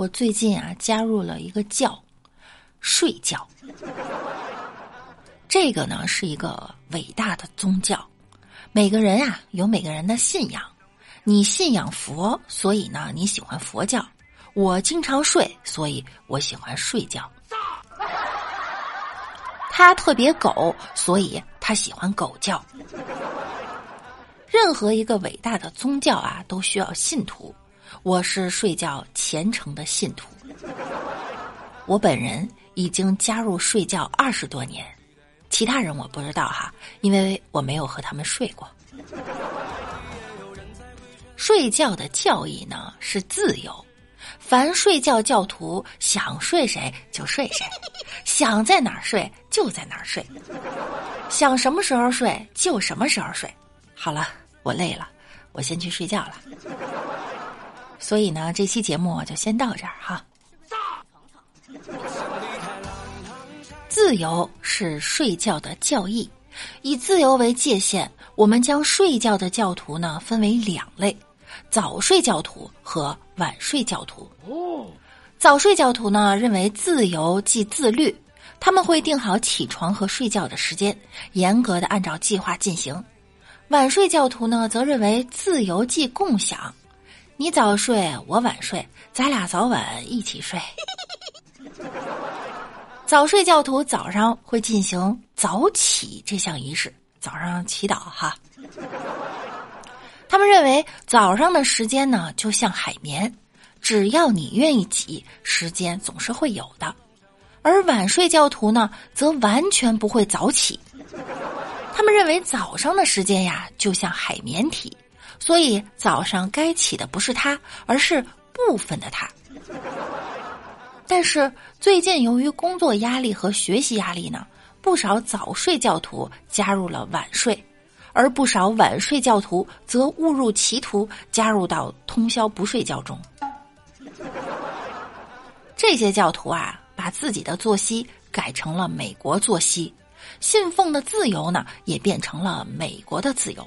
我最近啊加入了一个教，睡觉。这个呢是一个伟大的宗教，每个人呀有每个人的信仰。你信仰佛，所以呢你喜欢佛教；我经常睡，所以我喜欢睡觉。他特别狗，所以他喜欢狗叫。任何一个伟大的宗教啊，都需要信徒。我是睡觉虔诚的信徒。我本人已经加入睡觉二十多年。其他人我不知道哈，因为我没有和他们睡过。睡觉的教义呢是自由，凡睡觉教徒想睡谁就睡谁，想在哪儿睡就在哪儿睡，想什么时候睡就什么时候睡。好了，我累了，我先去睡觉了。所以呢，这期节目就先到这儿哈。自由是睡觉的教义，以自由为界限，我们将睡觉的教徒呢分为两类：早睡教徒和晚睡教徒。哦，早睡教徒呢认为自由即自律，他们会定好起床和睡觉的时间，严格的按照计划进行；晚睡教徒呢则认为自由即共享，你早睡我晚睡，咱俩早晚一起睡。早睡教徒早上会进行早起这项仪式，早上祈祷哈。他们认为早上的时间呢，就像海绵，只要你愿意挤，时间总是会有的。而晚睡教徒呢，则完全不会早起。他们认为早上的时间呀，就像海绵体，所以早上该起的不是他，而是部分的他。但是最近由于工作压力和学习压力呢，不少早睡教徒加入了晚睡，而不少晚睡教徒则误入歧途，加入到通宵不睡觉中。这些教徒啊，把自己的作息改成了美国作息，信奉的自由呢，也变成了美国的自由。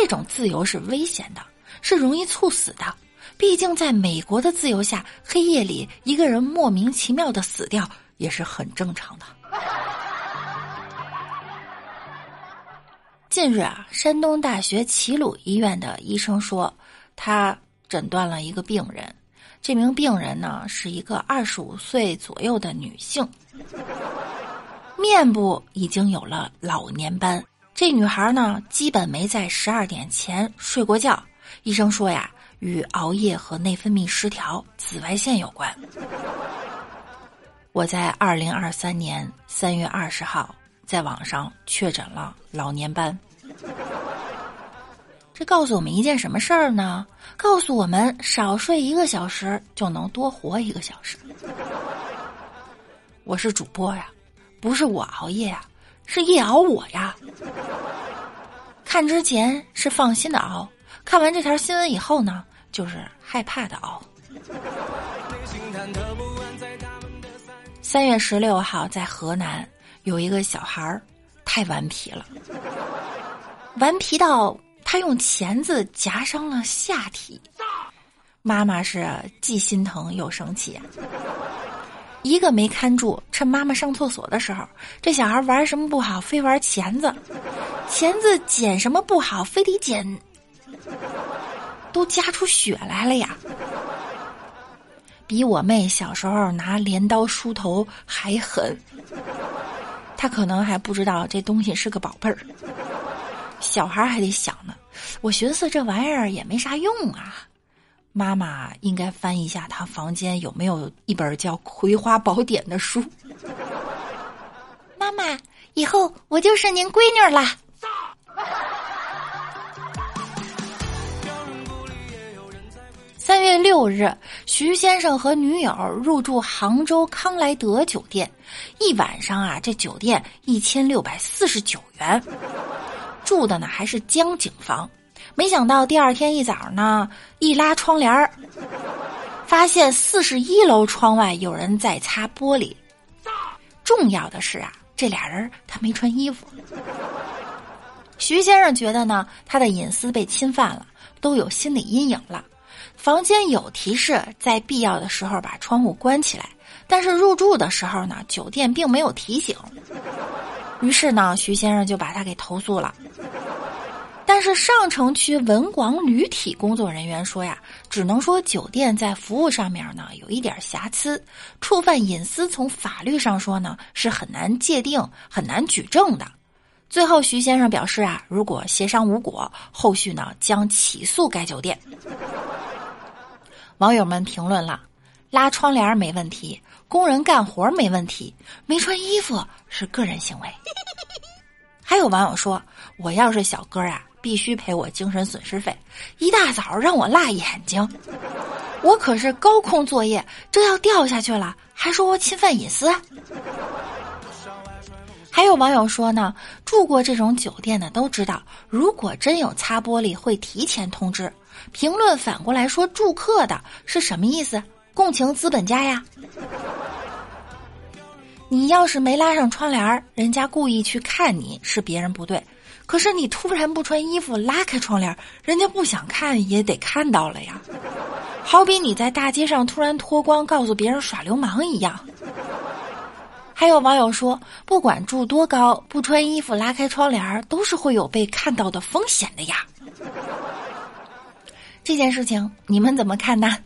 这种自由是危险的，是容易猝死的。毕竟，在美国的自由下，黑夜里一个人莫名其妙的死掉也是很正常的。近日啊，山东大学齐鲁医院的医生说，他诊断了一个病人，这名病人呢是一个二十五岁左右的女性，面部已经有了老年斑。这女孩呢，基本没在十二点前睡过觉。医生说呀。与熬夜和内分泌失调、紫外线有关。我在二零二三年三月二十号在网上确诊了老年斑。这告诉我们一件什么事儿呢？告诉我们少睡一个小时就能多活一个小时。我是主播呀，不是我熬夜呀，是夜熬我呀。看之前是放心的熬，看完这条新闻以后呢？就是害怕的熬。三月十六号，在河南有一个小孩儿太顽皮了，顽皮到他用钳子夹伤了下体，妈妈是既心疼又生气，一个没看住，趁妈妈上厕所的时候，这小孩玩什么不好，非玩钳子，钳子剪什么不好，非得剪。都夹出血来了呀！比我妹小时候拿镰刀梳头还狠。他可能还不知道这东西是个宝贝儿。小孩还得想呢。我寻思这玩意儿也没啥用啊。妈妈应该翻一下她房间有没有一本叫《葵花宝典》的书。妈妈，以后我就是您闺女啦。三月六日，徐先生和女友入住杭州康莱德酒店，一晚上啊，这酒店一千六百四十九元，住的呢还是江景房。没想到第二天一早呢，一拉窗帘儿，发现四十一楼窗外有人在擦玻璃。重要的是啊，这俩人他没穿衣服。徐先生觉得呢，他的隐私被侵犯了，都有心理阴影了。房间有提示，在必要的时候把窗户关起来，但是入住的时候呢，酒店并没有提醒。于是呢，徐先生就把他给投诉了。但是上城区文广旅体工作人员说呀，只能说酒店在服务上面呢有一点瑕疵，触犯隐私，从法律上说呢是很难界定、很难举证的。最后，徐先生表示啊，如果协商无果，后续呢将起诉该酒店。网友们评论了：拉窗帘没问题，工人干活没问题，没穿衣服是个人行为。还有网友说：“我要是小哥啊，必须赔我精神损失费。一大早让我辣眼睛，我可是高空作业，这要掉下去了，还说我侵犯隐私。”还有网友说呢，住过这种酒店的都知道，如果真有擦玻璃，会提前通知。评论反过来说住客的是什么意思？共情资本家呀？你要是没拉上窗帘人家故意去看你是别人不对，可是你突然不穿衣服拉开窗帘人家不想看也得看到了呀。好比你在大街上突然脱光，告诉别人耍流氓一样。还有网友说，不管住多高，不穿衣服拉开窗帘都是会有被看到的风险的呀。这件事情你们怎么看呢？